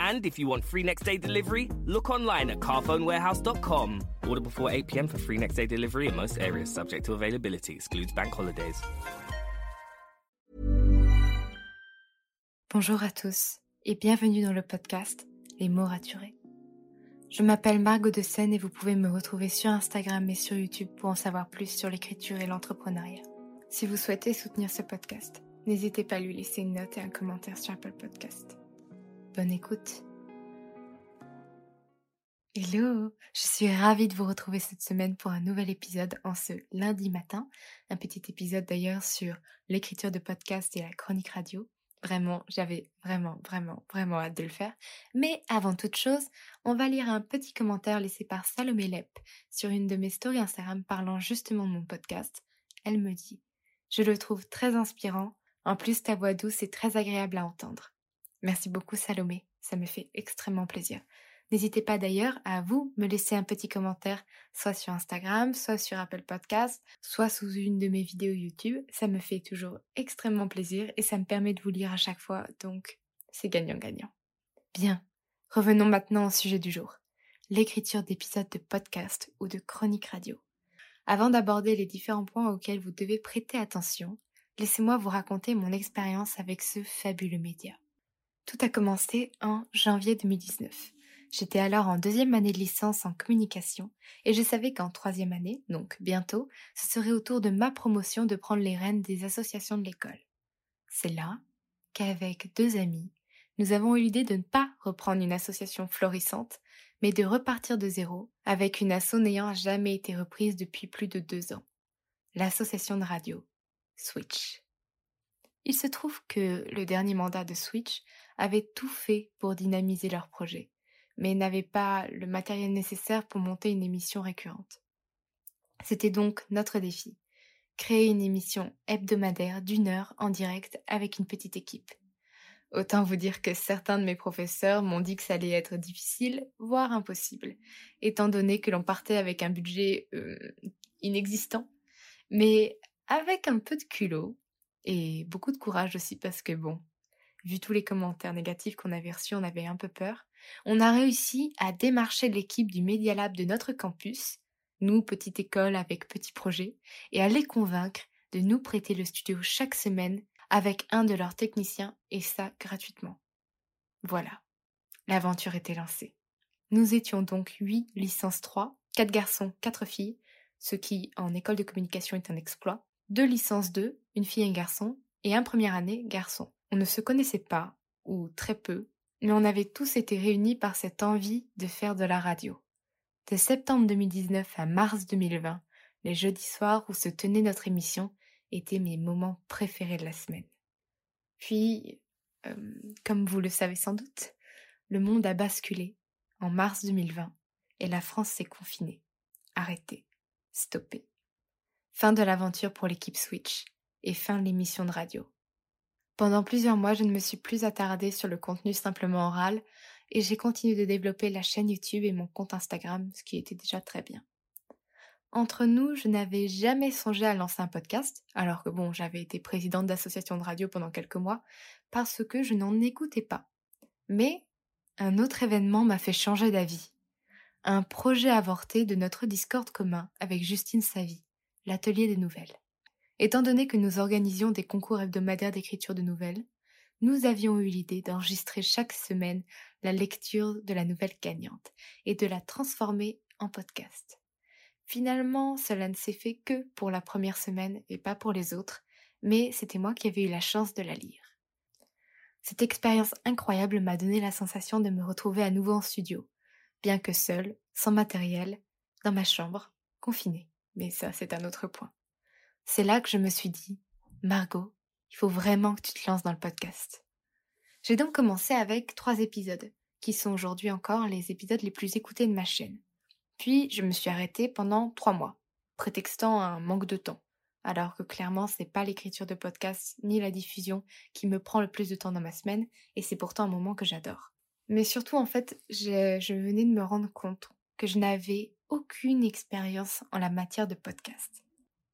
And if you want free next day delivery, look online at carphonewarehouse.com. Order before 8 pm for free next day delivery in most areas, subject to availability, excludes bank holidays. Bonjour à tous et bienvenue dans le podcast Les mots raturés. Je m'appelle Margot de Seine et vous pouvez me retrouver sur Instagram et sur YouTube pour en savoir plus sur l'écriture et l'entrepreneuriat. Si vous souhaitez soutenir ce podcast, n'hésitez pas à lui laisser une note et un commentaire sur Apple Podcast. Bonne écoute. Hello, je suis ravie de vous retrouver cette semaine pour un nouvel épisode en ce lundi matin. Un petit épisode d'ailleurs sur l'écriture de podcast et la chronique radio. Vraiment, j'avais vraiment, vraiment, vraiment hâte de le faire. Mais avant toute chose, on va lire un petit commentaire laissé par Salomé Lep sur une de mes stories Instagram parlant justement de mon podcast. Elle me dit Je le trouve très inspirant. En plus, ta voix douce est très agréable à entendre. Merci beaucoup, Salomé. Ça me fait extrêmement plaisir. N'hésitez pas d'ailleurs à vous me laisser un petit commentaire, soit sur Instagram, soit sur Apple Podcast, soit sous une de mes vidéos YouTube. Ça me fait toujours extrêmement plaisir et ça me permet de vous lire à chaque fois, donc c'est gagnant-gagnant. Bien, revenons maintenant au sujet du jour, l'écriture d'épisodes de podcast ou de chronique radio. Avant d'aborder les différents points auxquels vous devez prêter attention, laissez-moi vous raconter mon expérience avec ce fabuleux média. Tout a commencé en janvier 2019. J'étais alors en deuxième année de licence en communication et je savais qu'en troisième année, donc bientôt, ce serait au tour de ma promotion de prendre les rênes des associations de l'école. C'est là qu'avec deux amis, nous avons eu l'idée de ne pas reprendre une association florissante, mais de repartir de zéro avec une asso n'ayant jamais été reprise depuis plus de deux ans. L'association de radio, Switch. Il se trouve que le dernier mandat de Switch avait tout fait pour dynamiser leur projet mais n'avait pas le matériel nécessaire pour monter une émission récurrente. C'était donc notre défi, créer une émission hebdomadaire d'une heure en direct avec une petite équipe. Autant vous dire que certains de mes professeurs m'ont dit que ça allait être difficile, voire impossible, étant donné que l'on partait avec un budget euh, inexistant, mais avec un peu de culot et beaucoup de courage aussi parce que bon, vu tous les commentaires négatifs qu'on avait reçus, on avait un peu peur, on a réussi à démarcher l'équipe du Media Lab de notre campus, nous, petite école avec petit projet, et à les convaincre de nous prêter le studio chaque semaine avec un de leurs techniciens, et ça gratuitement. Voilà, l'aventure était lancée. Nous étions donc 8 licences 3, 4 garçons, 4 filles, ce qui, en école de communication, est un exploit, deux licences 2, une fille et un garçon, et un première année garçon. On ne se connaissait pas, ou très peu, mais on avait tous été réunis par cette envie de faire de la radio. De septembre 2019 à mars 2020, les jeudis soirs où se tenait notre émission étaient mes moments préférés de la semaine. Puis, euh, comme vous le savez sans doute, le monde a basculé en mars 2020 et la France s'est confinée, arrêtée, stoppée. Fin de l'aventure pour l'équipe Switch et fin de l'émission de radio. Pendant plusieurs mois, je ne me suis plus attardée sur le contenu simplement oral et j'ai continué de développer la chaîne YouTube et mon compte Instagram, ce qui était déjà très bien. Entre nous, je n'avais jamais songé à lancer un podcast, alors que bon, j'avais été présidente d'association de radio pendant quelques mois, parce que je n'en écoutais pas. Mais un autre événement m'a fait changer d'avis. Un projet avorté de notre Discord commun avec Justine Savy, l'atelier des nouvelles. Étant donné que nous organisions des concours hebdomadaires d'écriture de nouvelles, nous avions eu l'idée d'enregistrer chaque semaine la lecture de la nouvelle gagnante et de la transformer en podcast. Finalement, cela ne s'est fait que pour la première semaine et pas pour les autres, mais c'était moi qui avais eu la chance de la lire. Cette expérience incroyable m'a donné la sensation de me retrouver à nouveau en studio, bien que seule, sans matériel, dans ma chambre, confinée. Mais ça, c'est un autre point. C'est là que je me suis dit, Margot, il faut vraiment que tu te lances dans le podcast. J'ai donc commencé avec trois épisodes, qui sont aujourd'hui encore les épisodes les plus écoutés de ma chaîne. Puis je me suis arrêtée pendant trois mois, prétextant un manque de temps alors que clairement c'est pas l'écriture de podcast ni la diffusion qui me prend le plus de temps dans ma semaine et c'est pourtant un moment que j'adore. Mais surtout en fait, je, venais de me rendre compte que je n'avais aucune expérience en la matière de podcast.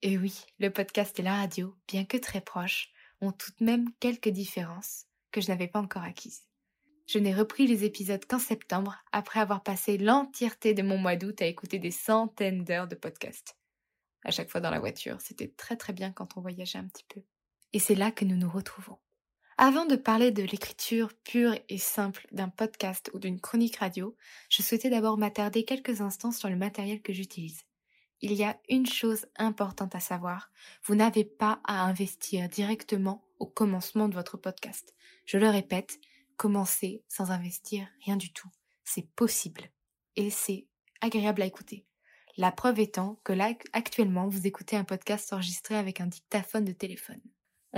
Et oui, le podcast et la radio, bien que très proches, ont tout de même quelques différences que je n'avais pas encore acquises. Je n'ai repris les épisodes qu'en septembre, après avoir passé l'entièreté de mon mois d'août à écouter des centaines d'heures de podcast à chaque fois dans la voiture. C'était très très bien quand on voyageait un petit peu. Et c'est là que nous nous retrouvons. Avant de parler de l'écriture pure et simple d'un podcast ou d'une chronique radio, je souhaitais d'abord m'attarder quelques instants sur le matériel que j'utilise. Il y a une chose importante à savoir, vous n'avez pas à investir directement au commencement de votre podcast. Je le répète, commencer sans investir rien du tout. C'est possible. Et c'est agréable à écouter. La preuve étant que là, actuellement, vous écoutez un podcast enregistré avec un dictaphone de téléphone.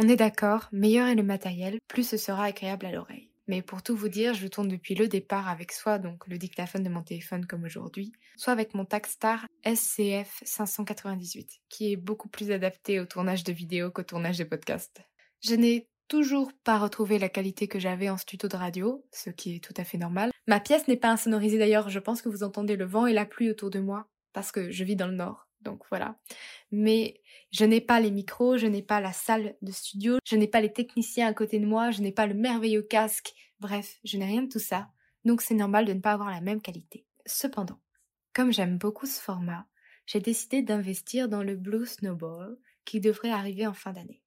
On est d'accord, meilleur est le matériel, plus ce sera agréable à l'oreille. Mais pour tout vous dire, je tourne depuis le départ avec soit donc le dictaphone de mon téléphone comme aujourd'hui, soit avec mon Tacstar SCF 598, qui est beaucoup plus adapté au tournage de vidéos qu'au tournage de podcasts. Je n'ai toujours pas retrouvé la qualité que j'avais en studio de radio, ce qui est tout à fait normal. Ma pièce n'est pas insonorisée d'ailleurs, je pense que vous entendez le vent et la pluie autour de moi, parce que je vis dans le nord. Donc voilà. Mais je n'ai pas les micros, je n'ai pas la salle de studio, je n'ai pas les techniciens à côté de moi, je n'ai pas le merveilleux casque. Bref, je n'ai rien de tout ça. Donc c'est normal de ne pas avoir la même qualité. Cependant, comme j'aime beaucoup ce format, j'ai décidé d'investir dans le Blue Snowball qui devrait arriver en fin d'année.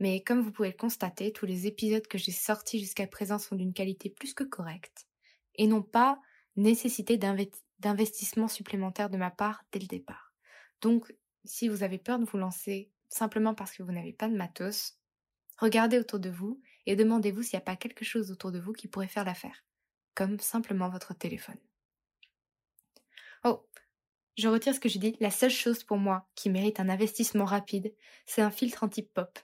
Mais comme vous pouvez le constater, tous les épisodes que j'ai sortis jusqu'à présent sont d'une qualité plus que correcte et n'ont pas nécessité d'investissement supplémentaire de ma part dès le départ. Donc, si vous avez peur de vous lancer simplement parce que vous n'avez pas de matos, regardez autour de vous et demandez-vous s'il n'y a pas quelque chose autour de vous qui pourrait faire l'affaire, comme simplement votre téléphone. Oh, je retire ce que je dis, la seule chose pour moi qui mérite un investissement rapide, c'est un filtre anti-pop.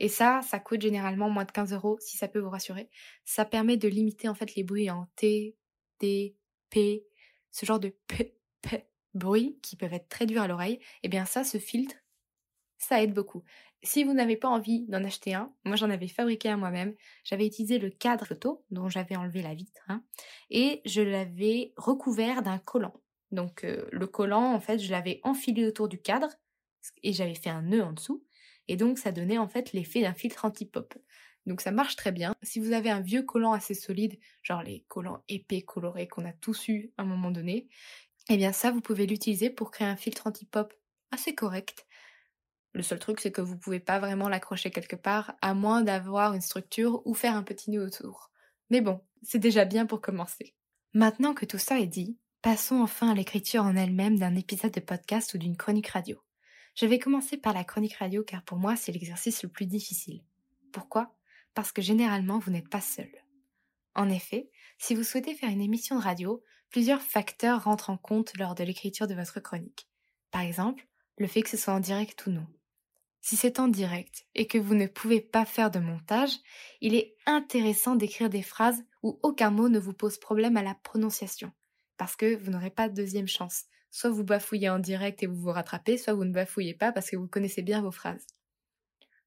Et ça, ça coûte généralement moins de 15 euros, si ça peut vous rassurer. Ça permet de limiter en fait les bruits en T, D, P, ce genre de p, p bruit qui peuvent être très durs à l'oreille, et eh bien ça, ce filtre, ça aide beaucoup. Si vous n'avez pas envie d'en acheter un, moi j'en avais fabriqué un moi-même, j'avais utilisé le cadre photo dont j'avais enlevé la vitre, hein, et je l'avais recouvert d'un collant. Donc euh, le collant, en fait, je l'avais enfilé autour du cadre, et j'avais fait un nœud en dessous, et donc ça donnait en fait l'effet d'un filtre anti-pop. Donc ça marche très bien. Si vous avez un vieux collant assez solide, genre les collants épais colorés qu'on a tous eu à un moment donné, eh bien ça vous pouvez l'utiliser pour créer un filtre anti-pop assez correct. Le seul truc c'est que vous pouvez pas vraiment l'accrocher quelque part à moins d'avoir une structure ou faire un petit nœud autour. Mais bon, c'est déjà bien pour commencer. Maintenant que tout ça est dit, passons enfin à l'écriture en elle-même d'un épisode de podcast ou d'une chronique radio. Je vais commencer par la chronique radio car pour moi c'est l'exercice le plus difficile. Pourquoi? Parce que généralement vous n'êtes pas seul. En effet, si vous souhaitez faire une émission de radio, plusieurs facteurs rentrent en compte lors de l'écriture de votre chronique. Par exemple, le fait que ce soit en direct ou non. Si c'est en direct et que vous ne pouvez pas faire de montage, il est intéressant d'écrire des phrases où aucun mot ne vous pose problème à la prononciation, parce que vous n'aurez pas de deuxième chance. Soit vous bafouillez en direct et vous vous rattrapez, soit vous ne bafouillez pas parce que vous connaissez bien vos phrases.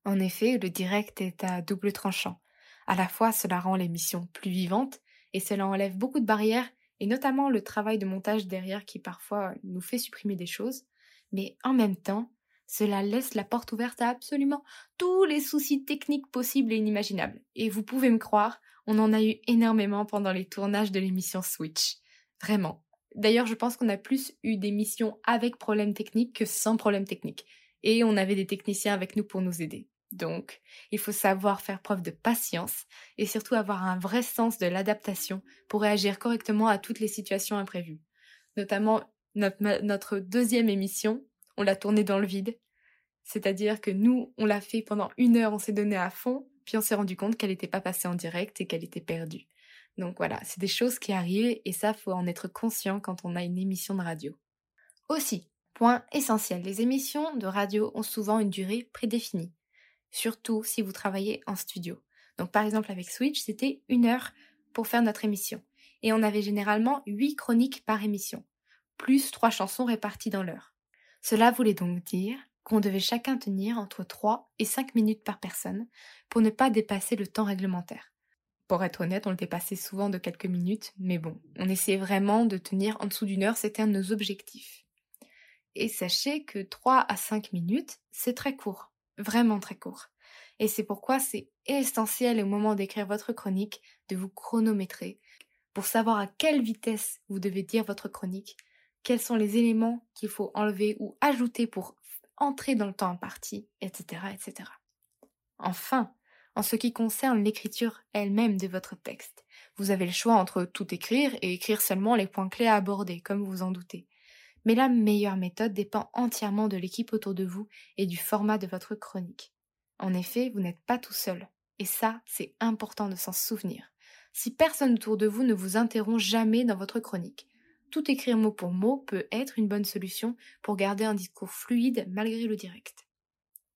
En effet, le direct est à double tranchant. À la fois, cela rend l'émission plus vivante et cela enlève beaucoup de barrières et notamment le travail de montage derrière qui parfois nous fait supprimer des choses, mais en même temps, cela laisse la porte ouverte à absolument tous les soucis techniques possibles et inimaginables. Et vous pouvez me croire, on en a eu énormément pendant les tournages de l'émission Switch. Vraiment. D'ailleurs, je pense qu'on a plus eu des missions avec problèmes techniques que sans problèmes techniques. Et on avait des techniciens avec nous pour nous aider. Donc, il faut savoir faire preuve de patience et surtout avoir un vrai sens de l'adaptation pour réagir correctement à toutes les situations imprévues. Notamment, notre, deuxième émission, on l'a tournée dans le vide. C'est-à-dire que nous, on l'a fait pendant une heure, on s'est donné à fond, puis on s'est rendu compte qu'elle n'était pas passée en direct et qu'elle était perdue. Donc voilà, c'est des choses qui arrivent et ça, faut en être conscient quand on a une émission de radio. Aussi, point essentiel, les émissions de radio ont souvent une durée prédéfinie, surtout si vous travaillez en studio. Donc par exemple avec Switch, c'était une heure pour faire notre émission. Et on avait généralement huit chroniques par émission, plus trois chansons réparties dans l'heure. Cela voulait donc dire qu'on devait chacun tenir entre 3 et 5 minutes par personne pour ne pas dépasser le temps réglementaire. Pour être honnête, on le dépassait souvent de quelques minutes, mais bon, on essayait vraiment de tenir en dessous d'une heure, c'était un de nos objectifs. Et sachez que 3 à 5 minutes, c'est très court, vraiment très court. Et c'est pourquoi c'est essentiel au moment d'écrire votre chronique de vous chronométrer pour savoir à quelle vitesse vous devez dire votre chronique, quels sont les éléments qu'il faut enlever ou ajouter pour entrer dans le temps imparti, etc., etc. Enfin, en ce qui concerne l'écriture elle-même de votre texte, vous avez le choix entre tout écrire et écrire seulement les points clés à aborder, comme vous en doutez. Mais la meilleure méthode dépend entièrement de l'équipe autour de vous et du format de votre chronique. En effet, vous n'êtes pas tout seul, et ça, c'est important de s'en souvenir. Si personne autour de vous ne vous interrompt jamais dans votre chronique, tout écrire mot pour mot peut être une bonne solution pour garder un discours fluide malgré le direct.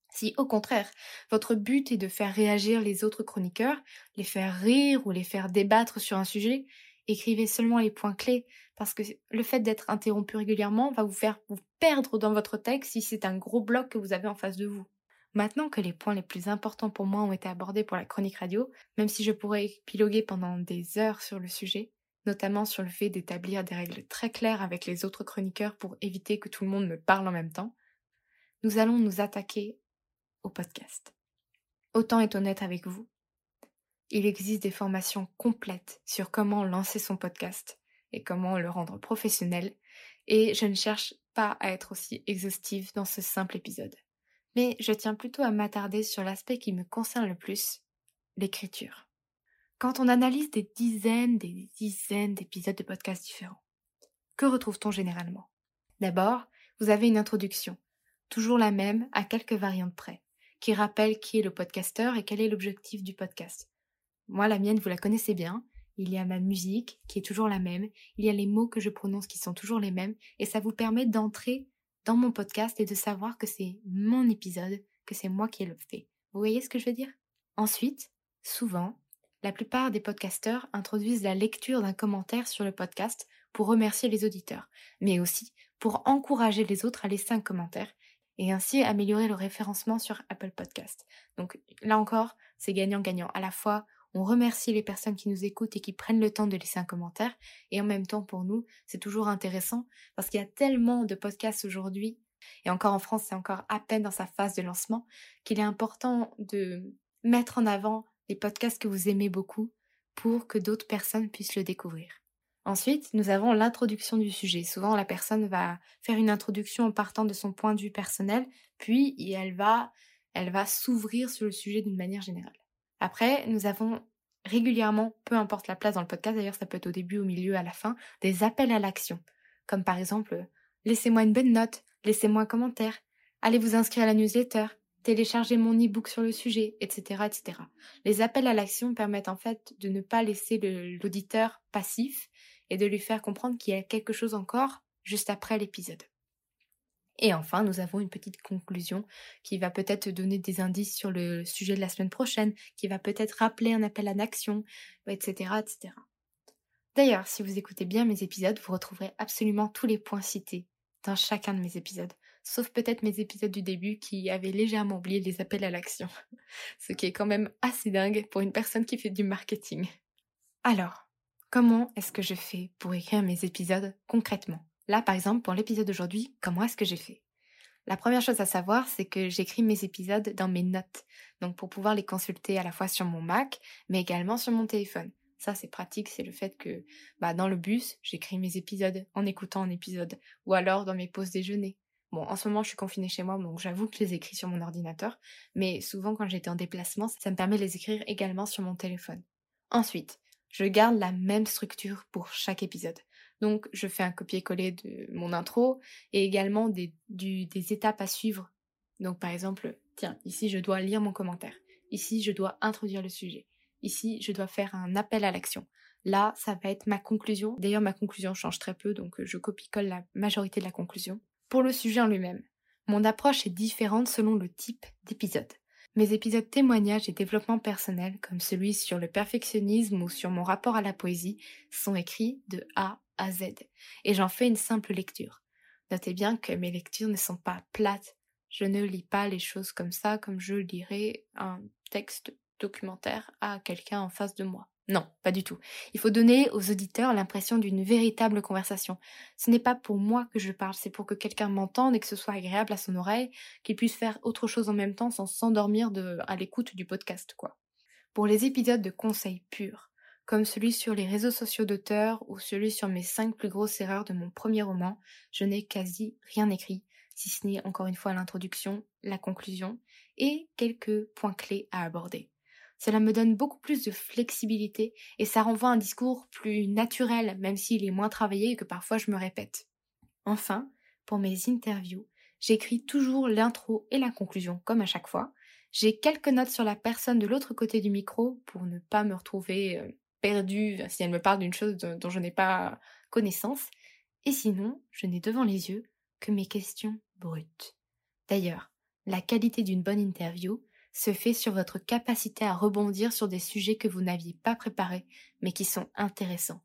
Si au contraire, votre but est de faire réagir les autres chroniqueurs, les faire rire ou les faire débattre sur un sujet, écrivez seulement les points clés, parce que le fait d'être interrompu régulièrement va vous faire vous perdre dans votre texte si c'est un gros bloc que vous avez en face de vous. Maintenant que les points les plus importants pour moi ont été abordés pour la chronique radio, même si je pourrais épiloguer pendant des heures sur le sujet, notamment sur le fait d'établir des règles très claires avec les autres chroniqueurs pour éviter que tout le monde me parle en même temps, nous allons nous attaquer au podcast. Autant être honnête avec vous, il existe des formations complètes sur comment lancer son podcast et comment le rendre professionnel, et je ne cherche pas à être aussi exhaustive dans ce simple épisode. Mais je tiens plutôt à m'attarder sur l'aspect qui me concerne le plus, l'écriture. Quand on analyse des dizaines, des dizaines d'épisodes de podcasts différents, que retrouve-t-on généralement? D'abord, vous avez une introduction, toujours la même à quelques variantes près, qui rappelle qui est le podcasteur et quel est l'objectif du podcast. Moi, la mienne, vous la connaissez bien. Il y a ma musique qui est toujours la même, il y a les mots que je prononce qui sont toujours les mêmes, et ça vous permet d'entrer dans mon podcast et de savoir que c'est mon épisode, que c'est moi qui le fais. Vous voyez ce que je veux dire? Ensuite, souvent, la plupart des podcasteurs introduisent la lecture d'un commentaire sur le podcast pour remercier les auditeurs, mais aussi pour encourager les autres à laisser un commentaire et ainsi améliorer le référencement sur Apple Podcast. Donc là encore, c'est gagnant-gagnant. À la fois, on remercie les personnes qui nous écoutent et qui prennent le temps de laisser un commentaire, et en même temps, pour nous, c'est toujours intéressant parce qu'il y a tellement de podcasts aujourd'hui, et encore en France, c'est encore à peine dans sa phase de lancement, qu'il est important de mettre en avant les podcasts que vous aimez beaucoup pour que d'autres personnes puissent le découvrir. Ensuite, nous avons l'introduction du sujet. Souvent, la personne va faire une introduction en partant de son point de vue personnel, puis elle va, elle va s'ouvrir sur le sujet d'une manière générale. Après, nous avons régulièrement, peu importe la place dans le podcast, d'ailleurs ça peut être au début, au milieu, à la fin, des appels à l'action. Comme par exemple, laissez-moi une bonne note, laissez-moi un commentaire, allez vous inscrire à la newsletter, télécharger mon e-book sur le sujet, etc., etc. Les appels à l'action permettent en fait de ne pas laisser l'auditeur passif et de lui faire comprendre qu'il y a quelque chose encore juste après l'épisode. Et enfin, nous avons une petite conclusion qui va peut-être donner des indices sur le sujet de la semaine prochaine, qui va peut-être rappeler un appel à l'action, etc., etc. D'ailleurs, si vous écoutez bien mes épisodes, vous retrouverez absolument tous les points cités dans chacun de mes épisodes sauf peut-être mes épisodes du début qui avaient légèrement oublié les appels à l'action, ce qui est quand même assez dingue pour une personne qui fait du marketing. Alors, comment est-ce que je fais pour écrire mes épisodes concrètement? Là, par exemple, pour l'épisode d'aujourd'hui, comment est-ce que j'ai fait? La première chose à savoir, c'est que j'écris mes épisodes dans mes notes, donc pour pouvoir les consulter à la fois sur mon Mac, mais également sur mon téléphone. Ça, c'est pratique, c'est le fait que bah, dans le bus, j'écris mes épisodes en écoutant un épisode, ou alors dans mes pauses déjeuner. Bon, en ce moment, je suis confinée chez moi, donc j'avoue que je les écris sur mon ordinateur, mais souvent quand j'étais en déplacement, ça me permet de les écrire également sur mon téléphone. Ensuite, je garde la même structure pour chaque épisode. Donc, je fais un copier-coller de mon intro et également des, étapes à suivre. Donc, par exemple, tiens, ici, je dois lire mon commentaire. Ici, je dois introduire le sujet. Ici, je dois faire un appel à l'action. Là, ça va être ma conclusion. D'ailleurs, ma conclusion change très peu, donc je copie-colle la majorité de la conclusion. Pour le sujet en lui-même, mon approche est différente selon le type d'épisode. Mes épisodes témoignages et développement personnel, comme celui sur le perfectionnisme ou sur mon rapport à la poésie, sont écrits de A à Z, et j'en fais une simple lecture. Notez bien que mes lectures ne sont pas plates. Je ne lis pas les choses comme ça comme je lirais un texte documentaire à quelqu'un en face de moi. Non, pas du tout. Il faut donner aux auditeurs l'impression d'une véritable conversation. Ce n'est pas pour moi que je parle, c'est pour que quelqu'un m'entende et que ce soit agréable à son oreille, qu'il puisse faire autre chose en même temps sans s'endormir à l'écoute du podcast, quoi. Pour les épisodes de conseils purs, comme celui sur les réseaux sociaux d'auteurs ou celui sur mes cinq plus grosses erreurs de mon premier roman, je n'ai quasi rien écrit, si ce n'est encore une fois l'introduction, la conclusion et quelques points clés à aborder. Cela me donne beaucoup plus de flexibilité et ça renvoie un discours plus naturel, même s'il est moins travaillé et que parfois je me répète. Enfin, pour mes interviews, j'écris toujours l'intro et la conclusion, comme à chaque fois. J'ai quelques notes sur la personne de l'autre côté du micro pour ne pas me retrouver euh, perdue si elle me parle d'une chose dont je n'ai pas connaissance. Et sinon, je n'ai devant les yeux que mes questions brutes. D'ailleurs, la qualité d'une bonne interview, se fait sur votre capacité à rebondir sur des sujets que vous n'aviez pas préparés, mais qui sont intéressants.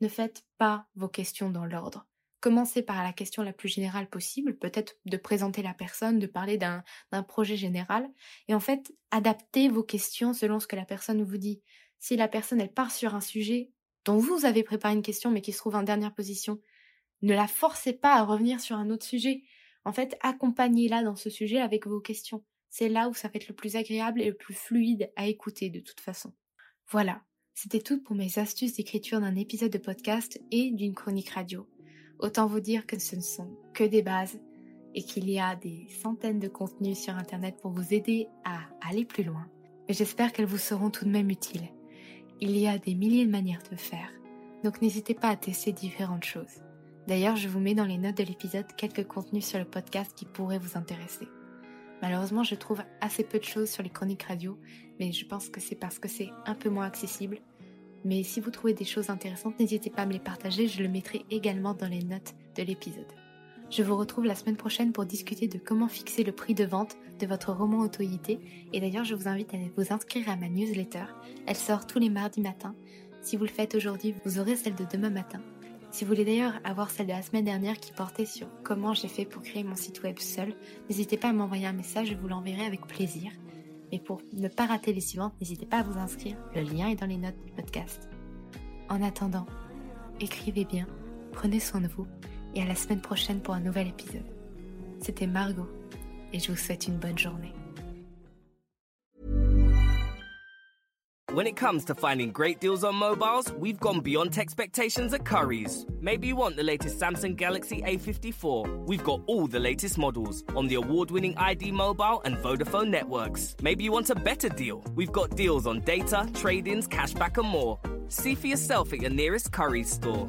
Ne faites pas vos questions dans l'ordre. Commencez par la question la plus générale possible, peut-être de présenter la personne, de parler d'un projet général, et en fait, adaptez vos questions selon ce que la personne vous dit. Si la personne, elle part sur un sujet dont vous avez préparé une question mais qui se trouve en dernière position, ne la forcez pas à revenir sur un autre sujet. En fait, accompagnez-la dans ce sujet avec vos questions c'est là où ça va être le plus agréable et le plus fluide à écouter de toute façon. Voilà, c'était tout pour mes astuces d'écriture d'un épisode de podcast et d'une chronique radio. Autant vous dire que ce ne sont que des bases et qu'il y a des centaines de contenus sur Internet pour vous aider à aller plus loin. Mais j'espère qu'elles vous seront tout de même utiles. Il y a des milliers de manières de faire, donc n'hésitez pas à tester différentes choses. D'ailleurs, je vous mets dans les notes de l'épisode quelques contenus sur le podcast qui pourraient vous intéresser. Malheureusement, je trouve assez peu de choses sur les chroniques radio, mais je pense que c'est parce que c'est un peu moins accessible. Mais si vous trouvez des choses intéressantes, n'hésitez pas à me les partager, je le mettrai également dans les notes de l'épisode. Je vous retrouve la semaine prochaine pour discuter de comment fixer le prix de vente de votre roman auto-édité. Et d'ailleurs, je vous invite à vous inscrire à ma newsletter. Elle sort tous les mardis matins. Si vous le faites aujourd'hui, vous aurez celle de demain matin. Si vous voulez d'ailleurs avoir celle de la semaine dernière qui portait sur comment j'ai fait pour créer mon site web seul, n'hésitez pas à m'envoyer un message, je vous l'enverrai avec plaisir. Mais pour ne pas rater les suivantes, n'hésitez pas à vous inscrire, le lien est dans les notes du podcast. En attendant, écrivez bien, prenez soin de vous et à la semaine prochaine pour un nouvel épisode. C'était Margot et je vous souhaite une bonne journée. When it comes to finding great deals on mobiles, we've gone beyond expectations at Curry's. Maybe you want the latest Samsung Galaxy A54. We've got all the latest models on the award winning ID mobile and Vodafone networks. Maybe you want a better deal. We've got deals on data, trade ins, cashback, and more. See for yourself at your nearest Curry's store.